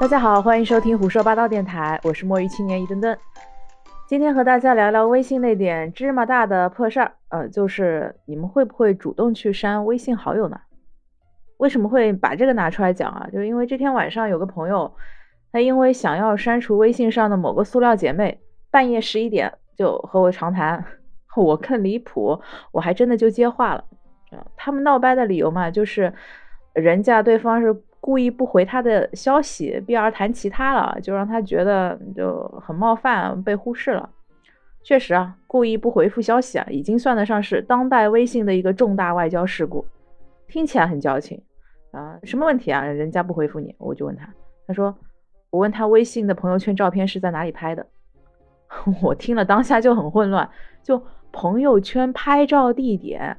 大家好，欢迎收听胡说八道电台，我是摸鱼青年一墩墩。今天和大家聊聊微信那点芝麻大的破事儿，呃，就是你们会不会主动去删微信好友呢？为什么会把这个拿出来讲啊？就因为这天晚上有个朋友，他因为想要删除微信上的某个塑料姐妹，半夜十一点就和我长谈，我更离谱，我还真的就接话了。他们闹掰的理由嘛，就是人家对方是。故意不回他的消息，避而谈其他了，就让他觉得就很冒犯，被忽视了。确实啊，故意不回复消息啊，已经算得上是当代微信的一个重大外交事故。听起来很矫情啊，什么问题啊？人家不回复你，我就问他，他说我问他微信的朋友圈照片是在哪里拍的，我听了当下就很混乱，就朋友圈拍照地点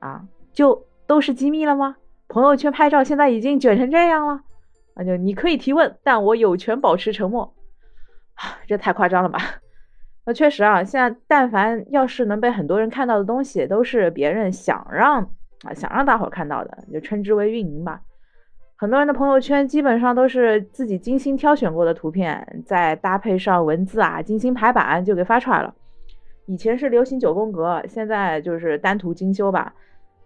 啊，就都是机密了吗？朋友圈拍照现在已经卷成这样了，那就你可以提问，但我有权保持沉默。啊，这太夸张了吧？那确实啊，现在但凡要是能被很多人看到的东西，都是别人想让啊想让大伙看到的，就称之为运营吧。很多人的朋友圈基本上都是自己精心挑选过的图片，再搭配上文字啊，精心排版就给发出来了。以前是流行九宫格，现在就是单图精修吧。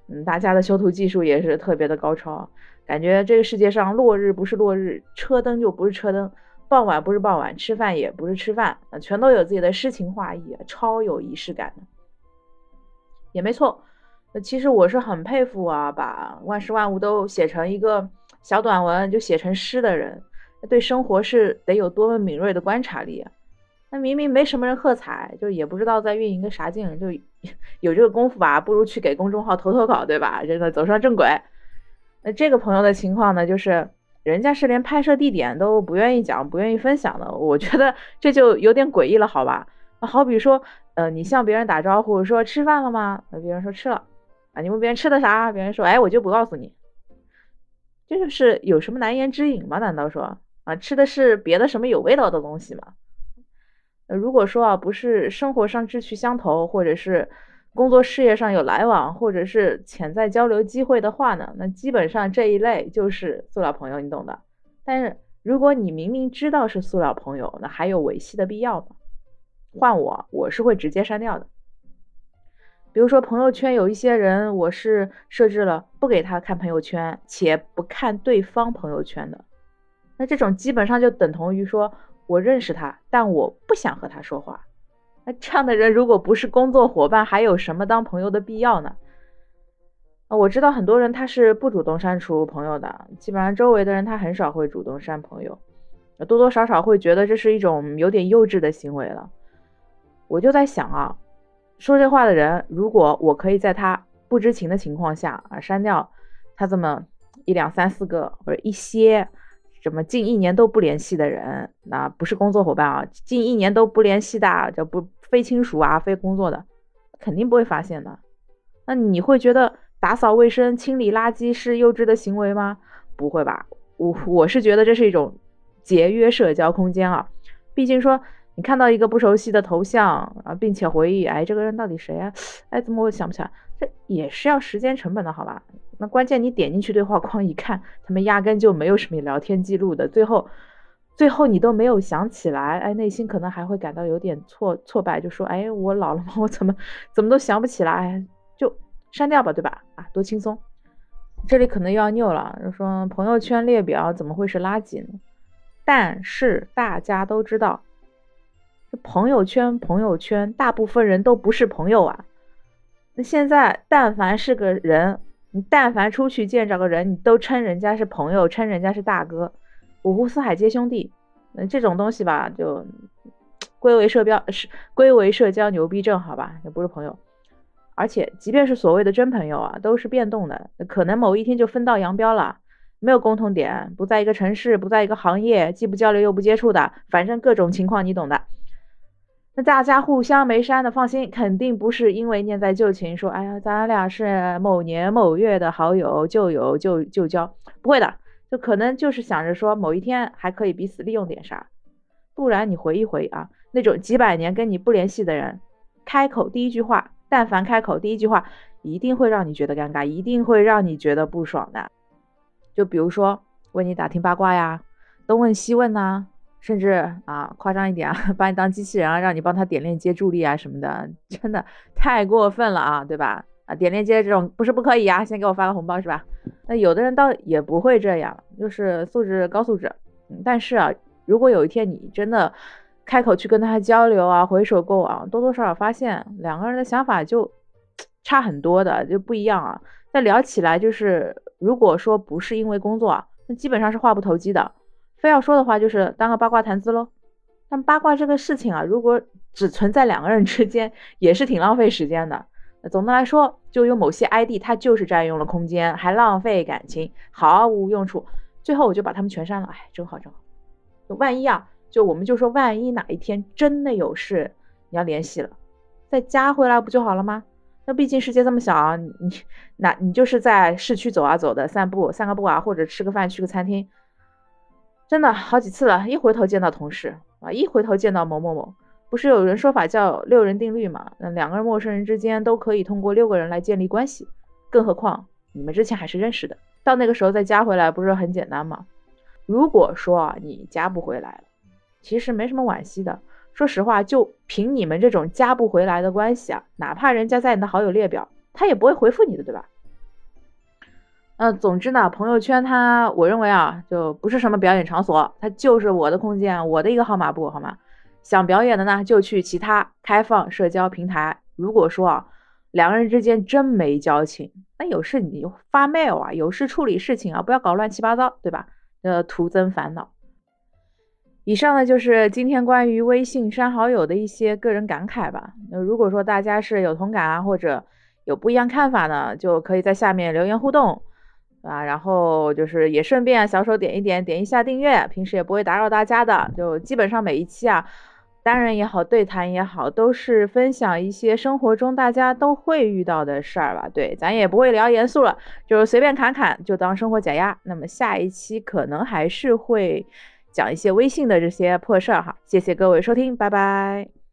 嗯，大家的修图技术也是特别的高超，感觉这个世界上落日不是落日，车灯就不是车灯，傍晚不是傍晚，吃饭也不是吃饭，全都有自己的诗情画意，超有仪式感的。也没错，那其实我是很佩服啊，把万事万物都写成一个小短文，就写成诗的人，对生活是得有多么敏锐的观察力啊。那明明没什么人喝彩，就也不知道在运营个啥劲，就 有这个功夫吧，不如去给公众号投投稿，对吧？真的走上正轨。那这个朋友的情况呢，就是人家是连拍摄地点都不愿意讲、不愿意分享的，我觉得 这就有点诡异了，好吧？那好比说，呃，你向别人打招呼说吃饭了吗？那别人说吃了，啊，你问别人吃的啥？别人说，哎，我就不告诉你。这就是有什么难言之隐吗？难道说啊，吃的是别的什么有味道的东西吗？如果说啊，不是生活上志趣相投，或者是工作事业上有来往，或者是潜在交流机会的话呢，那基本上这一类就是塑料朋友，你懂的。但是如果你明明知道是塑料朋友，那还有维系的必要吗？换我，我是会直接删掉的。比如说朋友圈有一些人，我是设置了不给他看朋友圈，且不看对方朋友圈的，那这种基本上就等同于说。我认识他，但我不想和他说话。那这样的人，如果不是工作伙伴，还有什么当朋友的必要呢？啊我知道很多人他是不主动删除朋友的，基本上周围的人他很少会主动删朋友，多多少少会觉得这是一种有点幼稚的行为了。我就在想啊，说这话的人，如果我可以在他不知情的情况下啊删掉他这么一两三四个或者一些。什么近一年都不联系的人，那不是工作伙伴啊，近一年都不联系的，就不非亲属啊，非工作的，肯定不会发现的。那你会觉得打扫卫生、清理垃圾是幼稚的行为吗？不会吧，我我是觉得这是一种节约社交空间啊。毕竟说你看到一个不熟悉的头像啊，并且回忆，哎，这个人到底谁啊？哎，怎么我想不起来？这也是要时间成本的，好吧？那关键你点进去对话框一看，他们压根就没有什么聊天记录的，最后，最后你都没有想起来，哎，内心可能还会感到有点挫挫败，就说，哎，我老了吗？我怎么怎么都想不起来，就删掉吧，对吧？啊，多轻松。这里可能又要拗了，就说朋友圈列表怎么会是垃圾呢？但是大家都知道，朋友圈朋友圈，大部分人都不是朋友啊。那现在但凡是个人。你但凡出去见着个人，你都称人家是朋友，称人家是大哥，五湖四海皆兄弟。那这种东西吧，就归为社标，是归为社交牛逼症，好吧？也不是朋友。而且，即便是所谓的真朋友啊，都是变动的，可能某一天就分道扬镳了，没有共同点，不在一个城市，不在一个行业，既不交流又不接触的，反正各种情况你懂的。那大家互相没删的，放心，肯定不是因为念在旧情，说哎呀，咱俩是某年某月的好友，旧友旧旧交，不会的，就可能就是想着说某一天还可以彼此利用点啥。不然你回忆回忆啊，那种几百年跟你不联系的人，开口第一句话，但凡开口第一句话，一定会让你觉得尴尬，一定会让你觉得不爽的。就比如说问你打听八卦呀，东问西问呐，甚至啊夸张一点啊，把你当机器人啊，让你帮他点链接助力啊什么的，真的太过分了啊，对吧？啊，点链接这种不是不可以啊，先给我发个红包是吧？那有的人倒也不会这样，就是素质高素质。但是啊，如果有一天你真的开口去跟他交流啊，回首过往，多多少少发现两个人的想法就差很多的，就不一样啊。那聊起来就是，如果说不是因为工作，那基本上是话不投机的。非要说的话，就是当个八卦谈资喽。但八卦这个事情啊，如果只存在两个人之间，也是挺浪费时间的。总的来说，就有某些 ID，它就是占用了空间，还浪费感情，毫无用处。最后我就把他们全删了。哎，真好真好。万一啊，就我们就说万一哪一天真的有事，你要联系了，再加回来不就好了吗？那毕竟世界这么小，你那你就是在市区走啊走的，散步散个步啊，或者吃个饭去个餐厅，真的好几次了，一回头见到同事啊，一回头见到某某某。不是有人说法叫六人定律嘛？那两个人陌生人之间都可以通过六个人来建立关系，更何况你们之前还是认识的，到那个时候再加回来不是很简单吗？如果说啊你加不回来了，其实没什么惋惜的。说实话，就凭你们这种加不回来的关系啊，哪怕人家在你的好友列表，他也不会回复你的，对吧？呃，总之呢，朋友圈它，我认为啊，就不是什么表演场所，它就是我的空间，我的一个号码布，好吗？想表演的呢，就去其他开放社交平台。如果说啊，两个人之间真没交情，那有事你就发 mail 啊，有事处理事情啊，不要搞乱七八糟，对吧？呃，徒增烦恼。以上呢就是今天关于微信删好友的一些个人感慨吧。那如果说大家是有同感啊，或者有不一样看法呢，就可以在下面留言互动啊。然后就是也顺便小手点一点，点一下订阅，平时也不会打扰大家的。就基本上每一期啊。单人也好，对谈也好，都是分享一些生活中大家都会遇到的事儿吧。对，咱也不会聊严肃了，就是随便侃侃，就当生活解压。那么下一期可能还是会讲一些微信的这些破事儿哈。谢谢各位收听，拜拜。